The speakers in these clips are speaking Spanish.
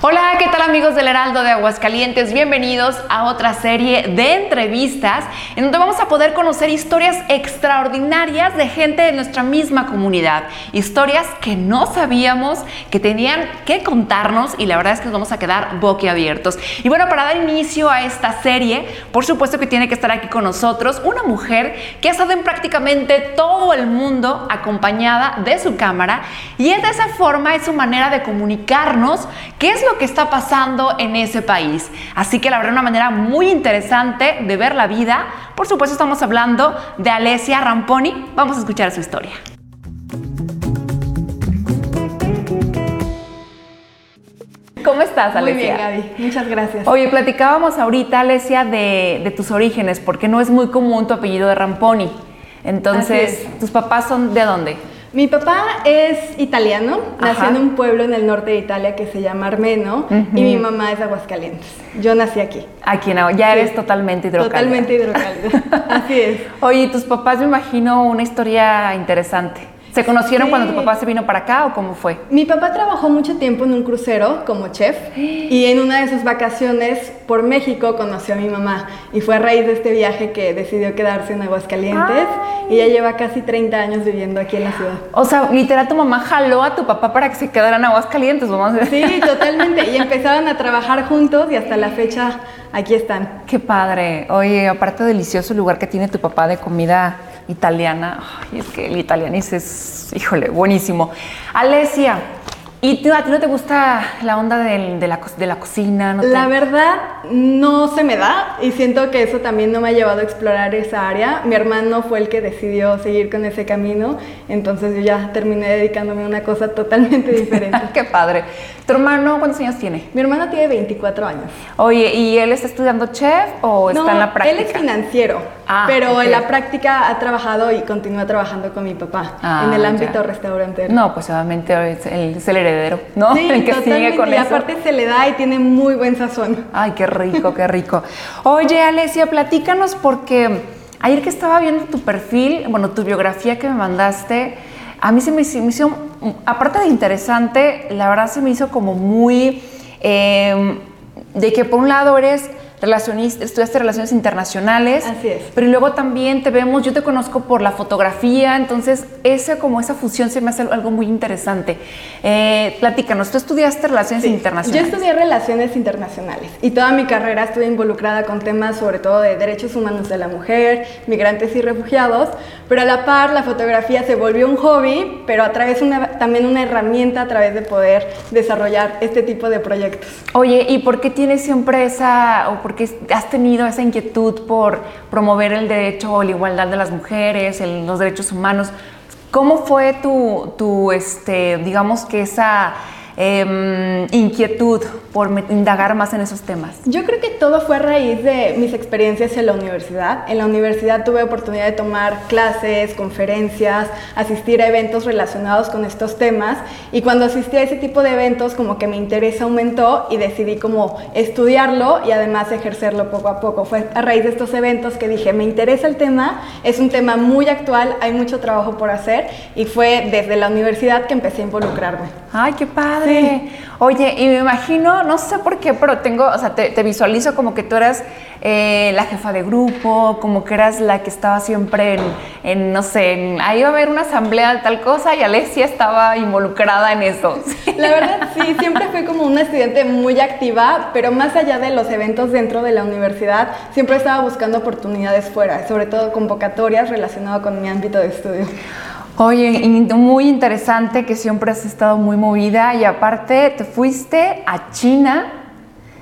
Hola, ¿qué tal amigos del Heraldo de Aguascalientes? Bienvenidos a otra serie de entrevistas en donde vamos a poder conocer historias extraordinarias de gente de nuestra misma comunidad. Historias que no sabíamos que tenían que contarnos y la verdad es que nos vamos a quedar boquiabiertos. Y bueno, para dar inicio a esta serie, por supuesto que tiene que estar aquí con nosotros una mujer que ha estado en prácticamente todo el mundo acompañada de su cámara y es de esa forma, es su manera de comunicarnos qué es lo que está pasando en ese país. Así que la verdad una manera muy interesante de ver la vida. Por supuesto estamos hablando de Alesia Ramponi. Vamos a escuchar su historia. ¿Cómo estás, Alesia? Muy bien, Gaby. Muchas gracias. Oye, platicábamos ahorita, Alesia, de, de tus orígenes, porque no es muy común tu apellido de Ramponi. Entonces, ¿tus papás son de dónde? Mi papá es italiano, nació en un pueblo en el norte de Italia que se llama Armeno y mi mamá es de Aguascalientes. Yo nací aquí. Aquí no, ya eres totalmente hidrocálida. Totalmente hidrocálida, así es. Oye, tus papás me imagino una historia interesante. ¿Se conocieron cuando tu papá se vino para acá o cómo fue? Mi papá trabajó mucho tiempo en un crucero como chef y en una de sus vacaciones por México conoció a mi mamá y fue a raíz de este viaje que decidió quedarse en Aguascalientes y ya lleva casi 30 años viviendo aquí en la ciudad. O sea, literal tu mamá jaló a tu papá para que se quedara en Aguascalientes, vamos a decir. Sí, totalmente. Y empezaron a trabajar juntos y hasta la fecha aquí están. Qué padre. Oye, aparte delicioso el lugar que tiene tu papá de comida italiana. Ay, es que el italianés es, híjole, buenísimo. Alesia, ¿y tú, a ti no te gusta la onda de, la, de la cocina? ¿No la verdad, no se me da y siento que eso también no me ha llevado a explorar esa área. Mi hermano fue el que decidió seguir con ese camino, entonces yo ya terminé dedicándome a una cosa totalmente diferente. Qué padre. ¿Tu hermano cuántos años tiene? Mi hermano tiene 24 años. Oye, ¿y él está estudiando chef o está en la práctica? Él es financiero, ah, pero en la práctica ha trabajado y continúa trabajando con mi papá ah, en el ámbito restaurantero. No, pues obviamente es el heredero, ¿no? Sí, el que sigue con y aparte se le da y tiene muy buen sazón. Ay, qué rico, qué rico. Oye, Alesia, platícanos porque ayer que estaba viendo tu perfil, bueno, tu biografía que me mandaste, a mí se me, hizo, aparte de interesante, la verdad se me hizo como muy, em, de que por un lado eres relacionista, estudiaste relaciones internacionales. Así es. Pero luego también te vemos, yo te conozco por la fotografía, entonces esa como esa fusión se me hace algo muy interesante. Eh, platícanos, tú estudiaste relaciones internacionales. Yo estudié relaciones internacionales y toda mi carrera estuve involucrada con temas sobre todo de derechos humanos de la mujer, migrantes y refugiados, pero a la par la fotografía se volvió un hobby, pero a través una, también una herramienta a través de poder desarrollar este tipo de proyectos. Oye, ¿y por qué tienes siempre esa porque has tenido esa inquietud por promover el derecho o la igualdad de las mujeres, los derechos humanos. ¿Cómo fue tu, tu este, digamos que esa Em, inquietud por indagar más en esos temas? Yo creo que todo fue a raíz de mis experiencias en la universidad. En la universidad tuve oportunidad de tomar clases, conferencias, asistir a eventos relacionados con estos temas y cuando asistí a ese tipo de eventos como que mi interés aumentó y decidí como estudiarlo y además ejercerlo poco a poco. Fue a raíz de estos eventos que dije, me interesa el tema, es un tema muy actual, hay mucho trabajo por hacer y fue desde la universidad que empecé a involucrarme. Ay, qué padre. Oye, y me imagino, no sé por qué, pero tengo, o sea, te, visualizo como que tú eras eh, la jefa de grupo, como que eras la que estaba siempre en, no sé, ahí iba a haber una asamblea tal cosa y Alessia estaba involucrada en eso. La verdad, sí, siempre fui como una estudiante muy activa, pero más allá de los eventos dentro de la universidad, siempre estaba buscando oportunidades fuera, sobre todo convocatorias relacionadas con mi ámbito de estudio. Oye, muy interesante que siempre has estado muy movida y aparte te fuiste a China.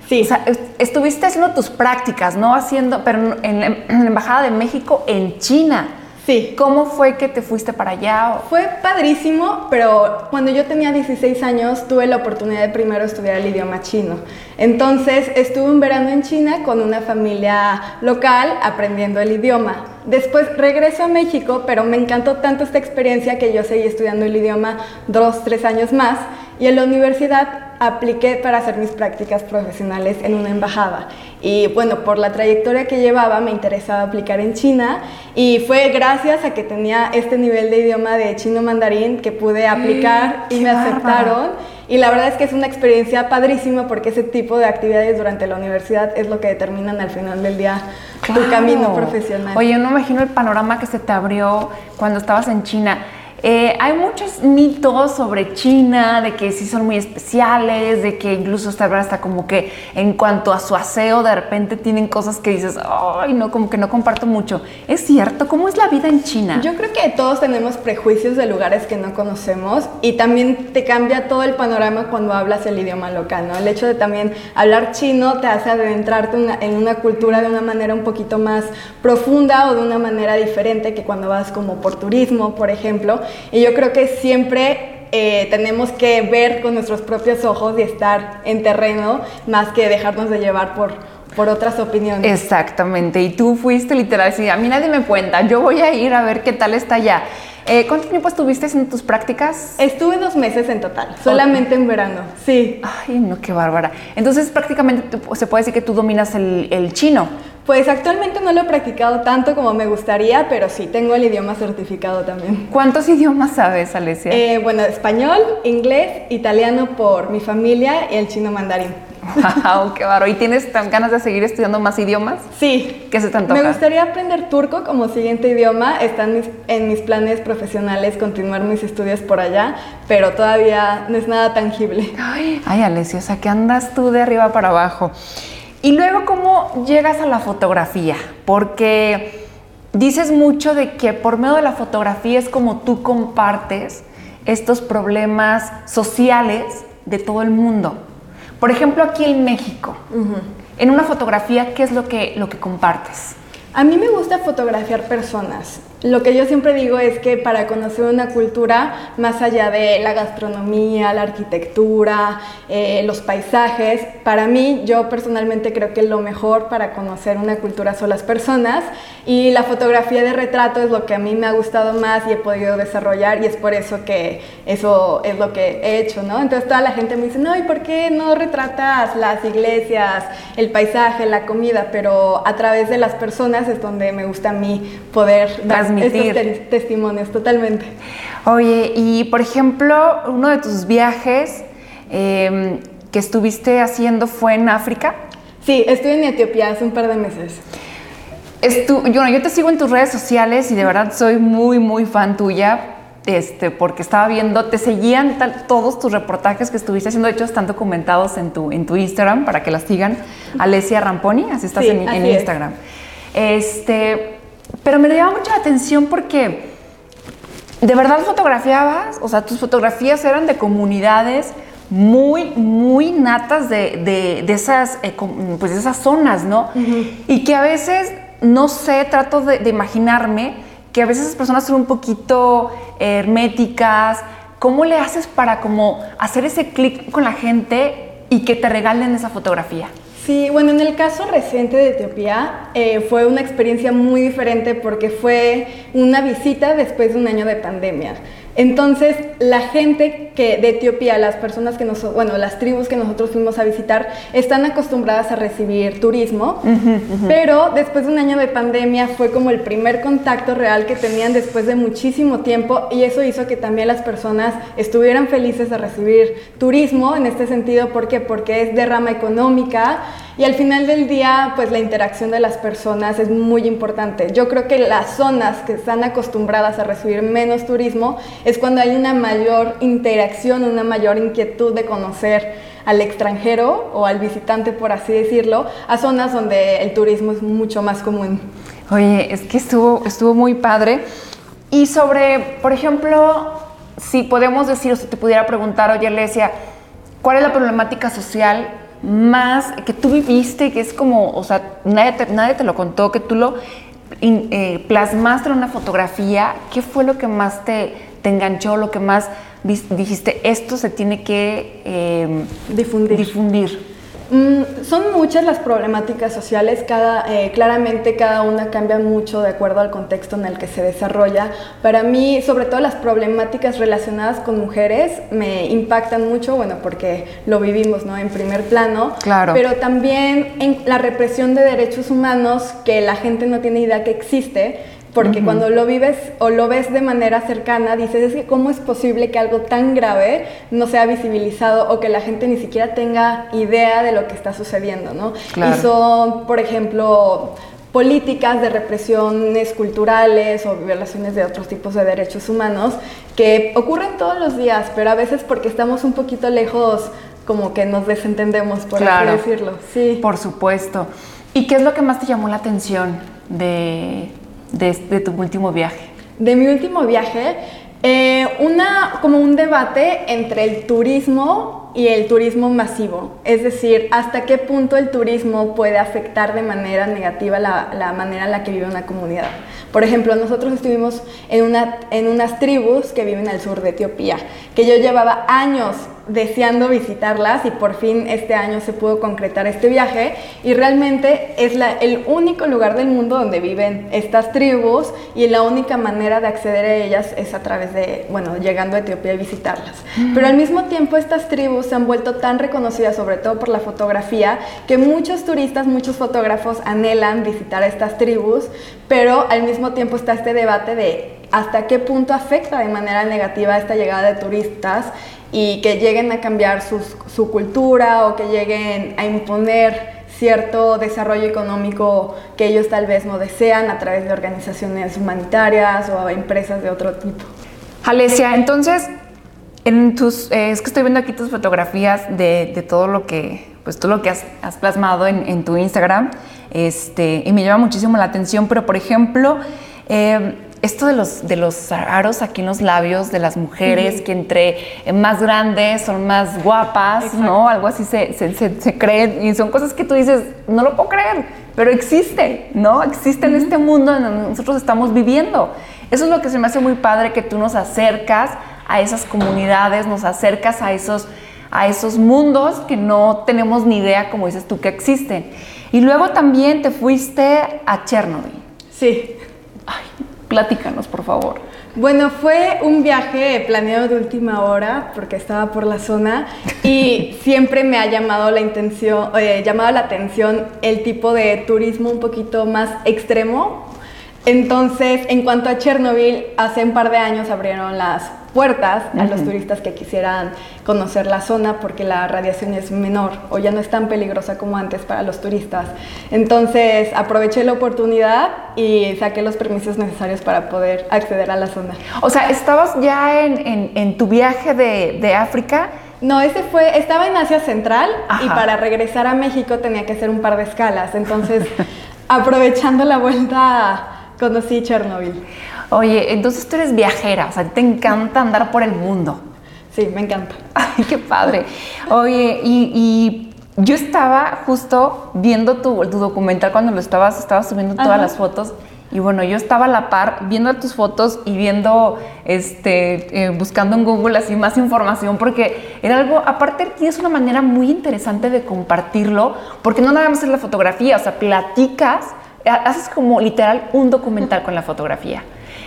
Sí. O sea, estuviste haciendo tus prácticas, ¿no? Haciendo, pero en la, Embajada de México en China. Sí. ¿Cómo fue que te fuiste para allá? Fue padrísimo, pero cuando yo tenía 16 años tuve la oportunidad de primero estudiar el idioma chino. Entonces estuve un verano en China con una familia local aprendiendo el idioma. Después regreso a México, pero me encantó tanto esta experiencia que yo seguí estudiando el idioma dos, tres años más y en la universidad apliqué para hacer mis prácticas profesionales en una embajada. Y bueno, por la trayectoria que llevaba me interesaba aplicar en China y fue gracias a que tenía este nivel de idioma de chino mandarín que pude aplicar y me aceptaron Y la verdad es que es una experiencia padrísima porque ese tipo de actividades durante la universidad es lo que determinan al final del día tu camino profesional. Oye, no me imagino el panorama que se te abrió cuando estabas en China. Eh, hay muchos mitos sobre China, de que sí son muy especiales, de que incluso hasta, hasta como que en cuanto a su aseo de repente tienen cosas que dices, ay, no, como que no comparto mucho. ¿Es cierto? ¿Cómo es la vida en China? Yo creo que todos tenemos prejuicios de lugares que no conocemos y también te cambia todo el panorama cuando hablas el idioma local, ¿no? El hecho de también hablar chino te hace adentrarte en una cultura de una manera un poquito más profunda o de una manera diferente que cuando vas como por turismo, por ejemplo. Y yo creo que siempre eh, tenemos que ver con nuestros propios ojos y estar en terreno más que dejarnos de llevar por, por otras opiniones. Exactamente, y tú fuiste literal, sí, a mí nadie me cuenta, yo voy a ir a ver qué tal está allá. Eh, ¿Cuánto tiempo estuviste en tus prácticas? Estuve dos meses en total, solamente en verano, sí. Ay, no, qué bárbara. Entonces prácticamente se puede decir que tú dominas el, el chino. Pues actualmente no lo he practicado tanto como me gustaría, pero sí, tengo el idioma certificado también. ¿Cuántos idiomas sabes, Alesia? Eh, bueno, español, inglés, italiano por mi familia y el chino mandarín. ¡Wow! ¡Qué baro! ¿Y tienes ganas de seguir estudiando más idiomas? Sí. ¿Qué se te Me gustaría aprender turco como siguiente idioma. Están en mis planes profesionales continuar mis estudios por allá, pero todavía no es nada tangible. Ay, ay Alesia, o sea, que andas tú de arriba para abajo. Y luego, ¿cómo llegas a la fotografía? Porque dices mucho de que por medio de la fotografía es como tú compartes estos problemas sociales de todo el mundo. Por ejemplo, aquí en México, en una fotografía, ¿qué es lo que, lo que compartes? A mí me gusta fotografiar personas. Lo que yo siempre digo es que para conocer una cultura, más allá de la gastronomía, la arquitectura, eh, los paisajes, para mí yo personalmente creo que lo mejor para conocer una cultura son las personas y la fotografía de retrato es lo que a mí me ha gustado más y he podido desarrollar y es por eso que eso es lo que he hecho, ¿no? Entonces toda la gente me dice, no, ¿y por qué no retratas las iglesias, el paisaje, la comida? Pero a través de las personas es donde me gusta a mí poder dar transmitir. testimonios, totalmente. Oye, y por ejemplo, uno de tus viajes em, que estuviste haciendo fue en África. Sí, estuve en Etiopía hace un par de meses. yo, yo te sigo en tus redes sociales y de verdad soy muy, muy fan tuya. Este, porque estaba viendo, te seguían todos tus reportajes que estuviste haciendo, de hecho están documentados en tu, en tu Instagram para que las sigan. Alesia Ramponi, así estás en, en Instagram. Este, pero me llama mucha atención porque de verdad fotografiabas, o sea, tus fotografías eran de comunidades muy, muy natas de, esas, eh, pues esas zonas, ¿no? Y que a veces, no sé, trato de, imaginarme que a veces esas personas son un poquito herméticas. ¿Cómo le haces para como hacer ese clic con la gente y que te regalen esa fotografía? Sí, bueno, en el caso reciente de Etiopía eh, fue una experiencia muy diferente porque fue una visita después de un año de pandemia. Entonces, la gente que de Etiopía, las personas que nosotros, bueno, las tribus que nosotros fuimos a visitar, están acostumbradas a recibir turismo, pero después de un año de pandemia fue como el primer contacto real que tenían después de muchísimo tiempo y eso hizo que también las personas estuvieran felices de recibir turismo en este sentido, ¿por qué? Porque es de rama económica y al final del día, pues la interacción de las personas es muy importante. Yo creo que las zonas que están acostumbradas a recibir menos turismo es cuando hay una mayor interacción, una mayor inquietud de conocer al extranjero o al visitante, por así decirlo, a zonas donde el turismo es mucho más común. Oye, es que estuvo, estuvo muy padre. Y sobre, por ejemplo, si podemos decir, o si te pudiera preguntar, oye, Alesia, ¿cuál es la problemática social más que tú viviste, que es como, o sea, nadie te, nadie te lo contó, que tú lo eh, plasmaste en una fotografía, ¿qué fue lo que más te, te enganchó, lo que más dijiste, esto se tiene que eh, difundir? difundir? Mm, son muchas las problemáticas sociales, cada, eh, claramente cada una cambia mucho de acuerdo al contexto en el que se desarrolla. Para mí, sobre todo las problemáticas relacionadas con mujeres me impactan mucho, bueno, porque lo vivimos ¿no? en primer plano, claro. pero también en la represión de derechos humanos que la gente no tiene idea que existe porque cuando lo vives o lo ves de manera cercana, dices, es que cómo es posible que algo tan grave no sea visibilizado o que la gente ni siquiera tenga idea de lo que está sucediendo, ¿no? Y son, por ejemplo, políticas de represiones culturales o violaciones de otros tipos de derechos humanos que ocurren todos los días, pero a veces porque estamos un poquito lejos, como que nos desentendemos, por así decirlo. Sí. Por supuesto. ¿Y qué es lo que más te llamó la atención de, de, tu último viaje? De mi último viaje, eh, una, como un debate entre el turismo y el turismo masivo. Es decir, hasta qué punto el turismo puede afectar de manera negativa la, la manera en la que vive una comunidad. Por ejemplo, nosotros estuvimos en, una, en unas tribus que viven al sur de Etiopía, que yo llevaba años deseando visitarlas y por fin este año se pudo concretar este viaje y realmente es la, el único lugar del mundo donde viven estas tribus y la única manera de acceder a ellas es a través de, bueno, llegando a Etiopía y visitarlas. Mm. Pero al mismo tiempo estas tribus se han vuelto tan reconocidas, sobre todo por la fotografía, que muchos turistas, muchos fotógrafos anhelan visitar a estas tribus, pero al mismo tiempo está este debate de hasta qué punto afecta de manera negativa esta llegada de turistas y que lleguen a cambiar su cultura o que lleguen a imponer cierto desarrollo económico que ellos tal vez no desean a través de organizaciones humanitarias o empresas de otro tipo. Alesia, entonces, en tus, eh, es que estoy viendo aquí tus fotografías de, todo lo que, pues todo lo que has, plasmado en, tu Instagram, este, y me llama muchísimo la atención, pero por ejemplo, eh, esto de los, de los aros aquí en los labios de las mujeres, que entre más grandes son más guapas, ¿no? Algo así se, se, se, creen y son cosas que tú dices, no lo puedo creer, pero existe, ¿no? Existe en este mundo en donde nosotros estamos viviendo. Eso es lo que se me hace muy padre, que tú nos acercas a esas comunidades, nos acercas a esos, a esos mundos que no tenemos ni idea, como dices tú, que existen. Y luego también te fuiste a Chernobyl. Sí. Ay, Platícanos, por favor. Bueno, fue un viaje planeado de última hora porque estaba por la zona y siempre me ha llamado la, intención, eh, llamado la atención el tipo de turismo un poquito más extremo. Entonces, en cuanto a Chernobyl, hace un par de años abrieron las puertas a los turistas que quisieran conocer la zona porque la radiación es menor o ya no es tan peligrosa como antes para los turistas. Entonces aproveché la oportunidad y saqué los permisos necesarios para poder acceder a la zona. O sea, ¿estabas ya en, tu viaje de, África? No, ese fue, estaba en Asia Central y para regresar a México tenía que hacer un par de escalas. Entonces, aprovechando la vuelta, conocí Chernobyl. Oye, entonces tú eres viajera, o sea, te encanta andar por el mundo. Sí, me encanta. Ay, qué padre. Oye, y, yo estaba justo viendo tu, documental cuando lo estabas, estabas subiendo todas las fotos. Y bueno, yo estaba a la par viendo tus fotos y viendo, este, eh, buscando en Google así más información, porque era algo, aparte tienes una manera muy interesante de compartirlo, porque no nada más es la fotografía, o sea, platicas, haces como literal un documental con la fotografía.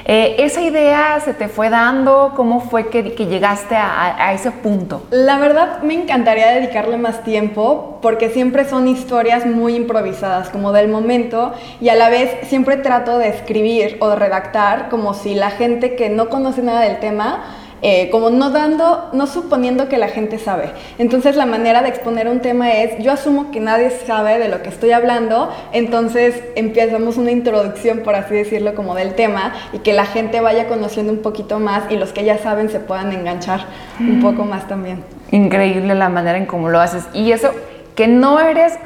Eh, ¿Esa idea se te fue dando? ¿Cómo fue que, llegaste a, ese punto? La verdad me encantaría dedicarle más tiempo porque siempre son historias muy improvisadas, como del momento, y a la vez siempre trato de escribir o de redactar como si la gente que no conoce nada del tema eh, como no dando, no suponiendo que la gente sabe. Entonces la manera de exponer un tema es, yo asumo que nadie sabe de lo que estoy hablando, entonces empezamos una introducción, por así decirlo, como del tema y que la gente vaya conociendo un poquito más y los que ya saben se puedan enganchar un poco más también. Increíble la manera en cómo lo haces. Y eso, que no eres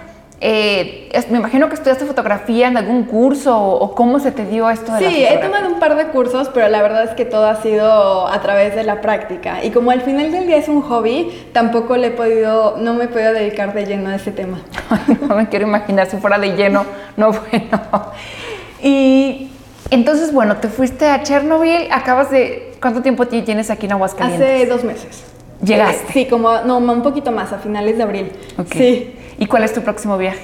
eh, me imagino que estudiaste fotografía en algún curso o, cómo se te dio esto de Sí, he tomado un par de cursos, pero la verdad es que todo ha sido a través de la práctica. Y como al final del día es un hobby, tampoco le he podido, no me he podido dedicar de lleno a ese tema. no me quiero imaginar si fuera de lleno, no bueno. Y entonces, bueno, te fuiste a Chernobyl, acabas de... ¿Cuánto tiempo tienes aquí en Aguascalientes? Hace dos meses. ¿Llegaste? sí, como, no, un poquito más, a finales de abril. Sí. ¿Y cuál es tu próximo viaje?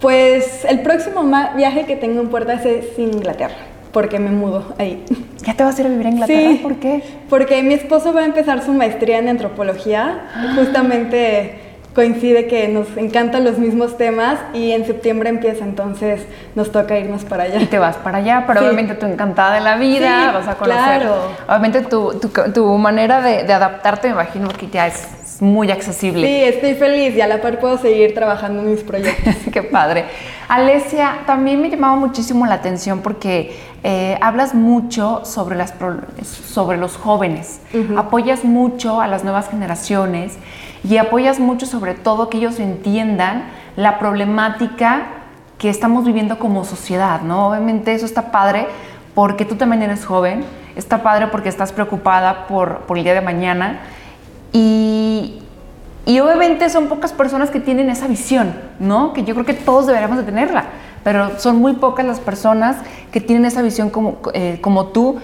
Pues el próximo viaje que tengo en puerta es Inglaterra, porque me mudo ahí. ¿Ya te vas a ir a vivir a Inglaterra? Sí, ¿Por qué? Porque mi esposo va a empezar su maestría en antropología, ah. justamente coincide que nos encantan los mismos temas y en septiembre empieza, entonces nos toca irnos para allá. Y te vas para allá, pero obviamente tú encantada de la vida, vas a conocer. Claro. Obviamente tu, tu, manera de, de, adaptarte, me imagino que ya es muy accesible. Sí, estoy feliz y a la par puedo seguir trabajando en mis proyectos. Qué padre. Alesia, también me llamaba muchísimo la atención porque eh, hablas mucho sobre, las, sobre los jóvenes, apoyas mucho a las nuevas generaciones y apoyas mucho sobre todo que ellos entiendan la problemática que estamos viviendo como sociedad, ¿no? Obviamente eso está padre porque tú también eres joven, está padre porque estás preocupada por, por el día de mañana y, y obviamente son pocas personas que tienen esa visión, ¿no? Que yo creo que todos deberíamos de tenerla, pero son muy pocas las personas que tienen esa visión como, eh, como tú.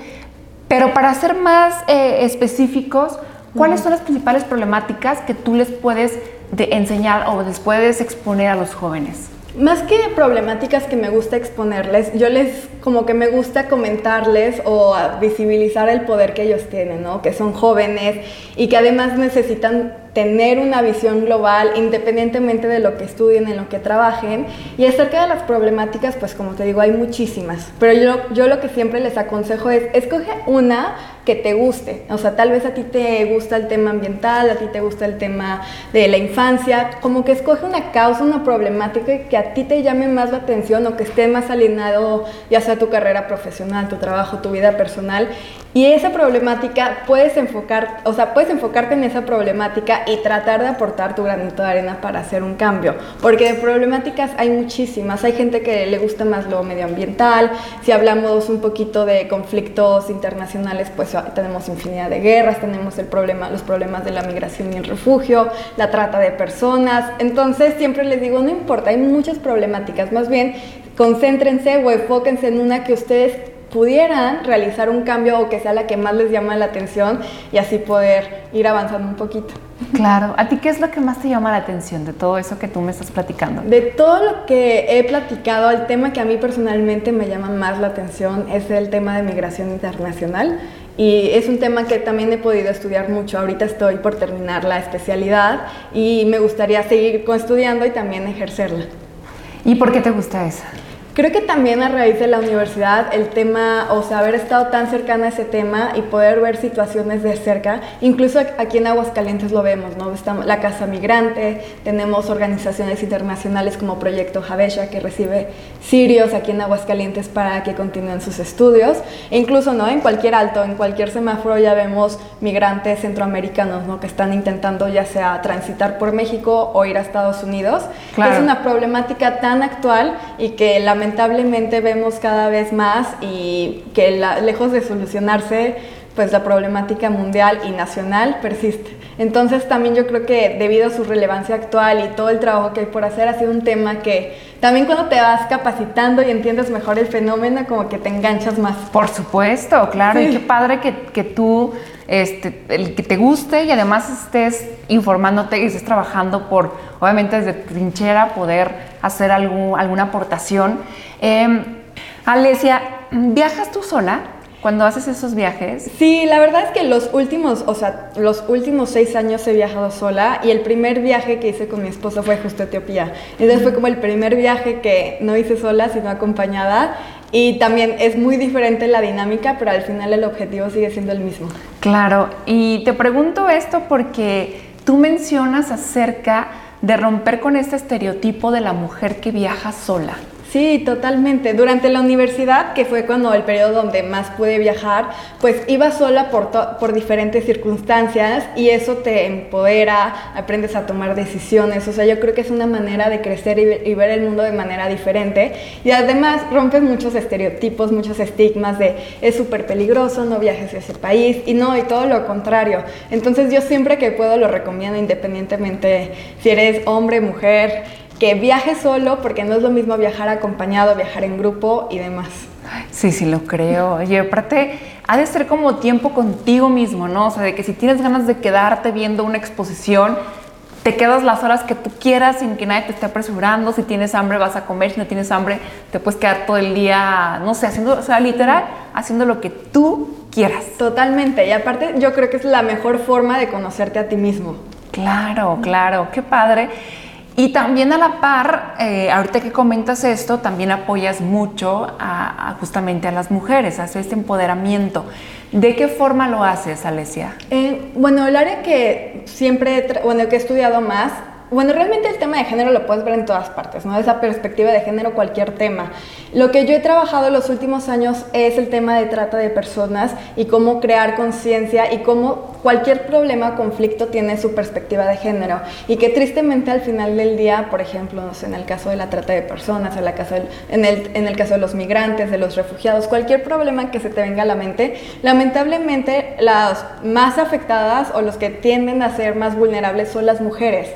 Pero para ser más eh, específicos, ¿cuáles son las principales problemáticas que tú les puedes enseñar o les puedes exponer a los jóvenes? Más que problemáticas que me gusta exponerles, yo les como que me gusta comentarles o visibilizar el poder que ellos tienen, ¿no? Que son jóvenes y que además necesitan tener una visión global independientemente de lo que estudien, en lo que trabajen. Y acerca de las problemáticas, pues como te digo, hay muchísimas. Pero yo, yo lo que siempre les aconsejo es, escoge una que te guste. O sea, tal vez a ti te gusta el tema ambiental, a ti te gusta el tema de la infancia, como que escoge una causa, una problemática que a ti te llame más la atención o que esté más alineado ya sea tu carrera profesional, tu trabajo, tu vida personal. Y esa problemática puedes enfocar, o sea, puedes enfocarte en esa problemática y tratar de aportar tu granito de arena para hacer un cambio. Porque de problemáticas hay muchísimas. Hay gente que le gusta más lo medioambiental. Si hablamos un poquito de conflictos internacionales, pues tenemos infinidad de guerras, tenemos el problema, los problemas de la migración y el refugio, la trata de personas. Entonces siempre les digo, no importa, hay muchas problemáticas. Más bien, concéntrense o enfóquense en una que ustedes pudieran realizar un cambio o que sea la que más les llama la atención y así poder ir avanzando un poquito. Claro, ¿a ti qué es lo que más te llama la atención de todo eso que tú me estás platicando? De todo lo que he platicado, el tema que a mí personalmente me llama más la atención es el tema de migración internacional. Y es un tema que también he podido estudiar mucho. Ahorita estoy por terminar la especialidad y me gustaría seguir estudiando y también ejercerla. ¿Y por qué te gusta eso? Creo que también a raíz de la universidad el tema, o sea, haber estado tan cercana a ese tema y poder ver situaciones de cerca, incluso aquí en Aguascalientes lo vemos, ¿no? Estamos, la Casa Migrante, tenemos organizaciones internacionales como Proyecto Javesha que recibe sirios aquí en Aguascalientes para que continúen sus estudios, e incluso, ¿no? En cualquier alto, en cualquier semáforo ya vemos migrantes centroamericanos, ¿no? Que están intentando ya sea transitar por México o ir a Estados Unidos. Es una problemática tan actual y que la lamentablemente vemos cada vez más y que lejos de solucionarse, pues la problemática mundial y nacional persiste. Entonces también yo creo que debido a su relevancia actual y todo el trabajo que hay por hacer, ha sido un tema que también cuando te vas capacitando y entiendes mejor el fenómeno, como que te enganchas más. Por supuesto, claro, y qué padre que, que tú, este, el que te guste y además estés informándote y estés trabajando por, obviamente desde trinchera, poder hacer algún, alguna aportación. Eh, Alesia, ¿viajas tú sola? Cuando haces esos viajes? Sí, la verdad es que los últimos, o sea, los últimos seis años he viajado sola y el primer viaje que hice con mi esposo fue justo a Etiopía. Entonces fue como el primer viaje que no hice sola, sino acompañada. Y también es muy diferente la dinámica, pero al final el objetivo sigue siendo el mismo. Claro, y te pregunto esto porque tú mencionas acerca de romper con este estereotipo de la mujer que viaja sola. Sí, totalmente. Durante la universidad, que fue cuando el periodo donde más pude viajar, pues iba sola por, por diferentes circunstancias y eso te empodera, aprendes a tomar decisiones. O sea, yo creo que es una manera de crecer y, ver el mundo de manera diferente. Y además rompes muchos estereotipos, muchos estigmas de es súper peligroso, no viajes a ese país y no, y todo lo contrario. Entonces yo siempre que puedo lo recomiendo independientemente si eres hombre, mujer que viaje solo, porque no es lo mismo viajar acompañado, viajar en grupo y demás. Sí, sí, lo creo. Y aparte, ha de ser como tiempo contigo mismo, ¿no? O sea, de que si tienes ganas de quedarte viendo una exposición, te quedas las horas que tú quieras sin que nadie te esté apresurando. Si tienes hambre, vas a comer. Si no tienes hambre, te puedes quedar todo el día, no sé, haciendo, o sea, literal, haciendo lo que tú quieras. Totalmente. Y aparte, yo creo que es la mejor forma de conocerte a ti mismo. Claro, claro, qué padre. Y también a la par, eh, ahorita que comentas esto, también apoyas mucho a, justamente a las mujeres, a este empoderamiento. ¿De qué forma lo haces, Alesia? Eh, bueno, el área que siempre, bueno, que he estudiado más bueno, realmente el tema de género lo puedes ver en todas partes, ¿no? Esa perspectiva de género, cualquier tema. Lo que yo he trabajado los últimos años es el tema de trata de personas y cómo crear conciencia y cómo cualquier problema, conflicto tiene su perspectiva de género. Y que tristemente al final del día, por ejemplo, en el caso de la trata de personas, en, la caso en, el, en el caso de los migrantes, de los refugiados, cualquier problema que se te venga a la mente, lamentablemente las más afectadas o los que tienden a ser más vulnerables son las mujeres.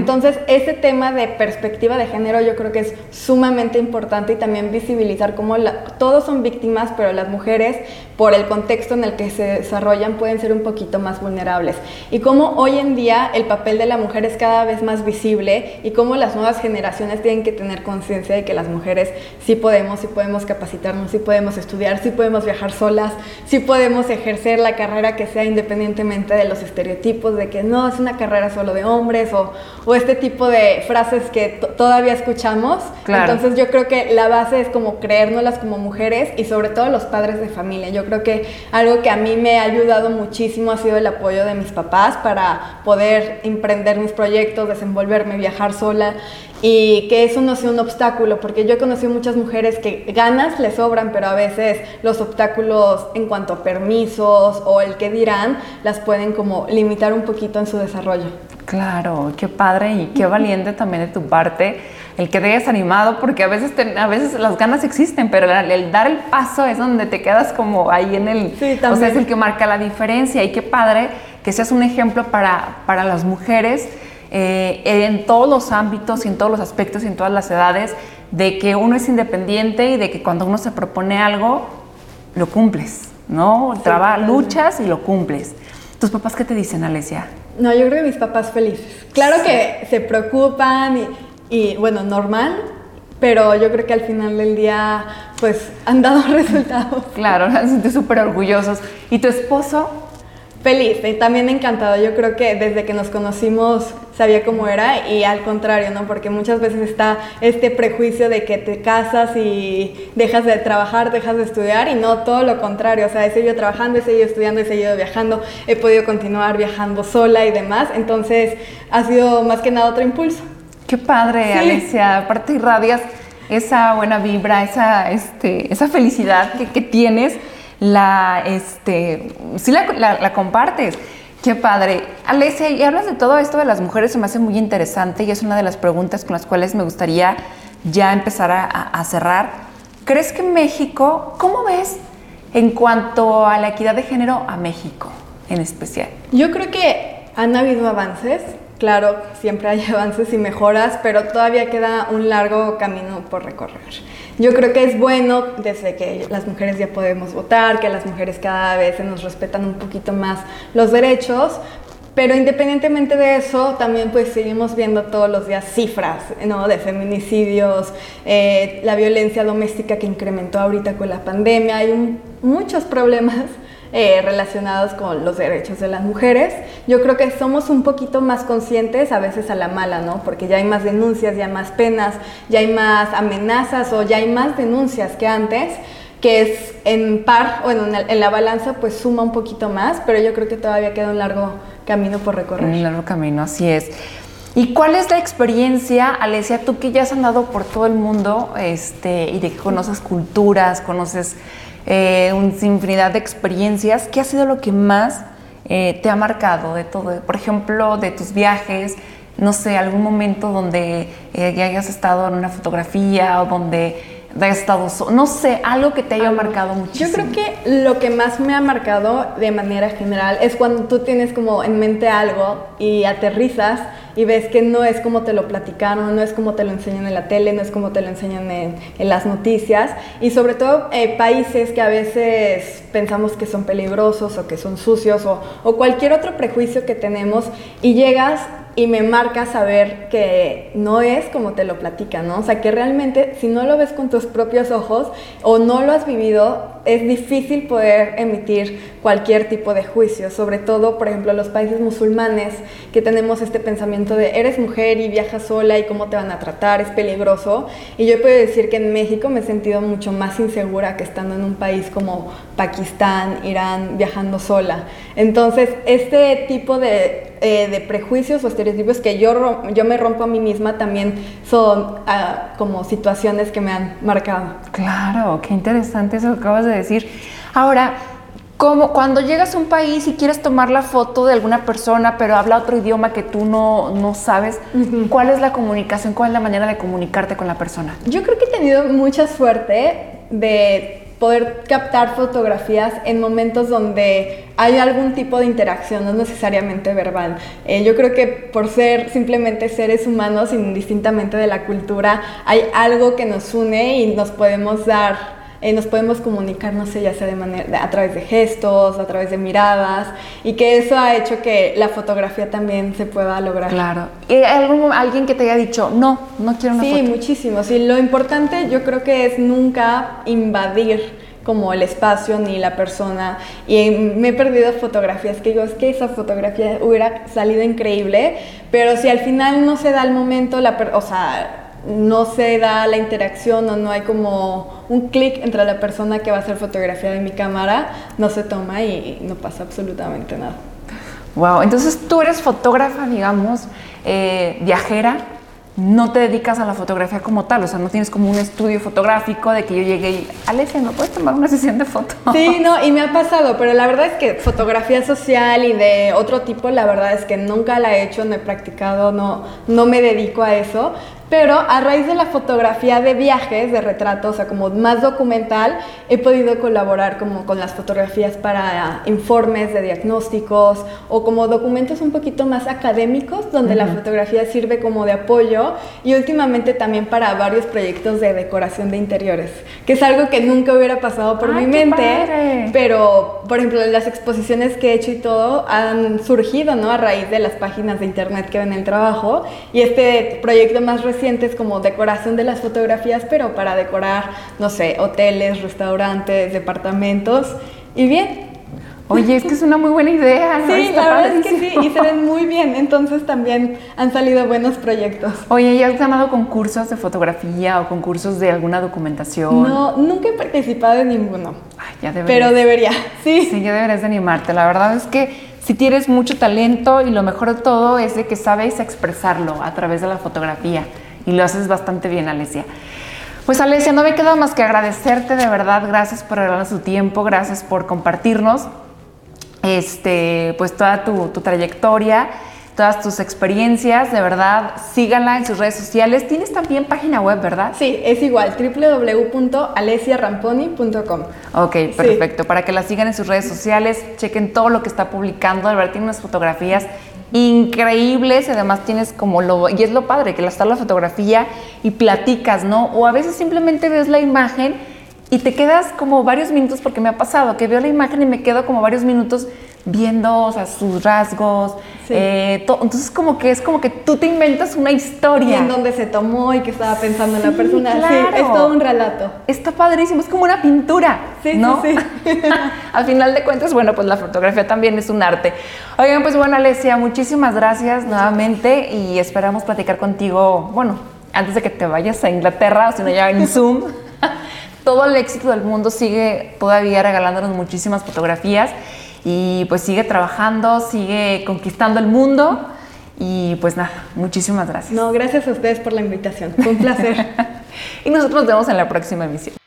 Entonces, ese tema de perspectiva de género yo creo que es sumamente importante y también visibilizar cómo todos son víctimas, pero las mujeres, por el contexto en el que se desarrollan, pueden ser un poquito más vulnerables. Y cómo hoy en día el papel de la mujer es cada vez más visible y cómo las nuevas generaciones tienen que tener conciencia de que las mujeres sí podemos, sí podemos capacitarnos, sí podemos estudiar, sí podemos viajar solas, sí podemos ejercer la carrera que sea independientemente de los estereotipos de que no es una carrera solo de hombres o, o este tipo de frases que todavía escuchamos. Entonces yo creo que la base es como creérnoslas como mujeres y sobre todo los padres de familia. Yo creo que algo que a mí me ha ayudado muchísimo ha sido el apoyo de mis papás para poder emprender mis proyectos, desenvolverme, viajar sola y que eso no sea un obstáculo, porque yo he conocido muchas mujeres que ganas les sobran, pero a veces los obstáculos en cuanto a permisos o el que dirán las pueden como limitar un poquito en su desarrollo. Claro, qué padre y qué valiente también de tu parte el que te hayas animado, porque a veces, a veces las ganas existen, pero el, dar el paso es donde te quedas como ahí en el... Sí, o sea, es el que marca la diferencia y qué padre que seas un ejemplo para, para las mujeres eh, en todos los ámbitos en todos los aspectos en todas las edades, de que uno es independiente y de que cuando uno se propone algo, lo cumples, ¿no? Trabajas, luchas y lo cumples. ¿Tus papás qué te dicen, Alesia? No, yo creo que mis papás felices. Claro que se preocupan y, bueno, normal, pero yo creo que al final del día, pues han dado resultados. Claro, se súper orgullosos. ¿Y tu esposo? Feliz y también encantado. Yo creo que desde que nos conocimos sabía cómo era y al contrario, ¿no? Porque muchas veces está este prejuicio de que te casas y dejas de trabajar, dejas de estudiar y no todo lo contrario. O sea, he seguido trabajando, he seguido estudiando, he seguido viajando, he podido continuar viajando sola y demás. Entonces ha sido más que nada otro impulso. Qué padre, Alicia. Aparte irradias esa buena vibra, esa, este, esa felicidad que, que tienes la, este, sí la, compartes. Qué padre. Alesia, y hablas de todo esto de las mujeres, se me hace muy interesante y es una de las preguntas con las cuales me gustaría ya empezar a, cerrar. ¿Crees que México, cómo ves en cuanto a la equidad de género a México en especial? Yo creo que han habido avances, claro, siempre hay avances y mejoras, pero todavía queda un largo camino por recorrer. Yo creo que es bueno desde que las mujeres ya podemos votar, que las mujeres cada vez se nos respetan un poquito más los derechos, pero independientemente de eso, también pues seguimos viendo todos los días cifras ¿no? de feminicidios, eh, la violencia doméstica que incrementó ahorita con la pandemia, hay muchos problemas eh, relacionados con los derechos de las mujeres. Yo creo que somos un poquito más conscientes, a veces a la mala, ¿no? Porque ya hay más denuncias, ya hay más penas, ya hay más amenazas o ya hay más denuncias que antes que es en par, bueno, en, la balanza pues suma un poquito más, pero yo creo que todavía queda un largo camino por recorrer. Un largo camino, así es. ¿Y cuál es la experiencia, Alesia, tú que ya has andado por todo el mundo este, y de que conoces culturas, conoces eh, una infinidad de experiencias. ¿Qué ha sido lo que más eh, te ha marcado de todo? Por ejemplo, de tus viajes, no sé, algún momento donde eh, hayas estado en una fotografía o donde hayas estado, no sé, algo que te haya marcado muchísimo. Yo creo que lo que más me ha marcado de manera general es cuando tú tienes como en mente algo y aterrizas y ves que no es como te lo platicaron, no es como te lo enseñan en la tele, no es como te lo enseñan en, las noticias y sobre todo eh, países que a veces pensamos que son peligrosos o que son sucios o, o cualquier otro prejuicio que tenemos y llegas y me marca saber que no es como te lo platican, ¿no? O sea, que realmente si no lo ves con tus propios ojos o no lo has vivido, es difícil poder emitir cualquier tipo de juicio, sobre todo, por ejemplo, los países musulmanes que tenemos este pensamiento de eres mujer y viajas sola y cómo te van a tratar, es peligroso. Y yo puedo decir que en México me he sentido mucho más insegura que estando en un país como Pakistán, Irán, viajando sola. Entonces, este tipo de, eh, prejuicios o estereotipos que yo, yo me rompo a mí misma también son ah, como situaciones que me han marcado. Claro, qué interesante eso que acabas de decir. Ahora, como cuando llegas a un país y quieres tomar la foto de alguna persona, pero habla otro idioma que tú no, no sabes, ¿cuál es la comunicación? ¿Cuál es la manera de comunicarte con la persona? Yo creo que he tenido mucha suerte de poder captar fotografías en momentos donde hay algún tipo de interacción, no necesariamente verbal. Eh, yo creo que por ser simplemente seres humanos, indistintamente de la cultura, hay algo que nos une y nos podemos dar eh, nos podemos comunicar, no sé, ya sea de manera, a través de gestos, a través de miradas, y que eso ha hecho que la fotografía también se pueda lograr. Claro. ¿Y hay alguien que te haya dicho, no, no quiero una sí, foto? Sí, muchísimo. Sí, lo importante yo creo que es nunca invadir como el espacio ni la persona. Y me he perdido fotografías que digo, es que esa fotografía hubiera salido increíble, pero si al final no se da el momento, la o sea, no se da la interacción o no hay como un clic entre la persona que va a hacer fotografía de mi cámara, no se toma y no pasa absolutamente nada. Wow, entonces tú eres fotógrafa, digamos, eh, viajera, no te dedicas a la fotografía como tal, o sea, no tienes como un estudio fotográfico de que yo llegué y, Alesia, ¿no puedes tomar una sesión de fotos? Sí, no, y me ha pasado, pero la verdad es que fotografía social y de otro tipo, la verdad es que nunca la he hecho, no he practicado, no, no me dedico a eso, pero a raíz de la fotografía de viajes, de retratos, o sea, como más documental, he podido colaborar como con las fotografías para informes de diagnósticos o como documentos un poquito más académicos, donde la fotografía sirve como de apoyo y últimamente también para varios proyectos de decoración de interiores, que es algo que nunca hubiera pasado por mi mente, pero por ejemplo las exposiciones que he hecho y todo han surgido, ¿no? A raíz de las páginas de internet que ven el trabajo y este proyecto más reciente sientes como decoración de las fotografías, pero para decorar, no sé, hoteles, restaurantes, departamentos. Y bien. Oye, es que es una muy buena idea. Sí, la verdad es que sí, y se ven muy bien, entonces también han salido buenos proyectos. Oye, ¿y has ganado concursos de fotografía o concursos de alguna documentación? No, nunca he participado en ninguno. Ay, ya deberías. Pero debería, sí. Sí, ya deberías de animarte. La verdad es que si tienes mucho talento y lo mejor de todo es de que sabes expresarlo a través de la fotografía y lo haces bastante bien, Alesia. Pues Alesia, no me queda más que agradecerte de verdad, gracias por regalarnos su tiempo, gracias por compartirnos este, pues toda tu, tu trayectoria todas tus experiencias, de verdad, síganla en sus redes sociales. Tienes también página web, ¿verdad? Sí, es igual, www.alesiaramponi.com. Ok, perfecto. Para que la sigan en sus redes sociales, chequen todo lo que está publicando, de verdad tiene unas fotografías increíbles, además tienes como lo, y es lo padre, que está la fotografía y platicas, ¿no? O a veces simplemente ves la imagen y te quedas como varios minutos, porque me ha pasado, que veo la imagen y me quedo como varios minutos viendo o sea, sus rasgos. Eh, entonces como que es como que tú te inventas una historia. Y en dónde se tomó y qué estaba pensando en la persona. Sí, es todo un relato. Está padrísimo, es como una pintura. Sí, ¿no? sí, Al final de cuentas, bueno, pues la fotografía también es un arte. Oigan, pues bueno, Alesia, muchísimas gracias nuevamente y esperamos platicar contigo, bueno, antes de que te vayas a Inglaterra o si no ya en Zoom. Todo el éxito del mundo sigue todavía regalándonos muchísimas fotografías y pues sigue trabajando, sigue conquistando el mundo. Y pues nada, muchísimas gracias. No, gracias a ustedes por la invitación. Fue un placer. y nosotros nos vemos en la próxima emisión.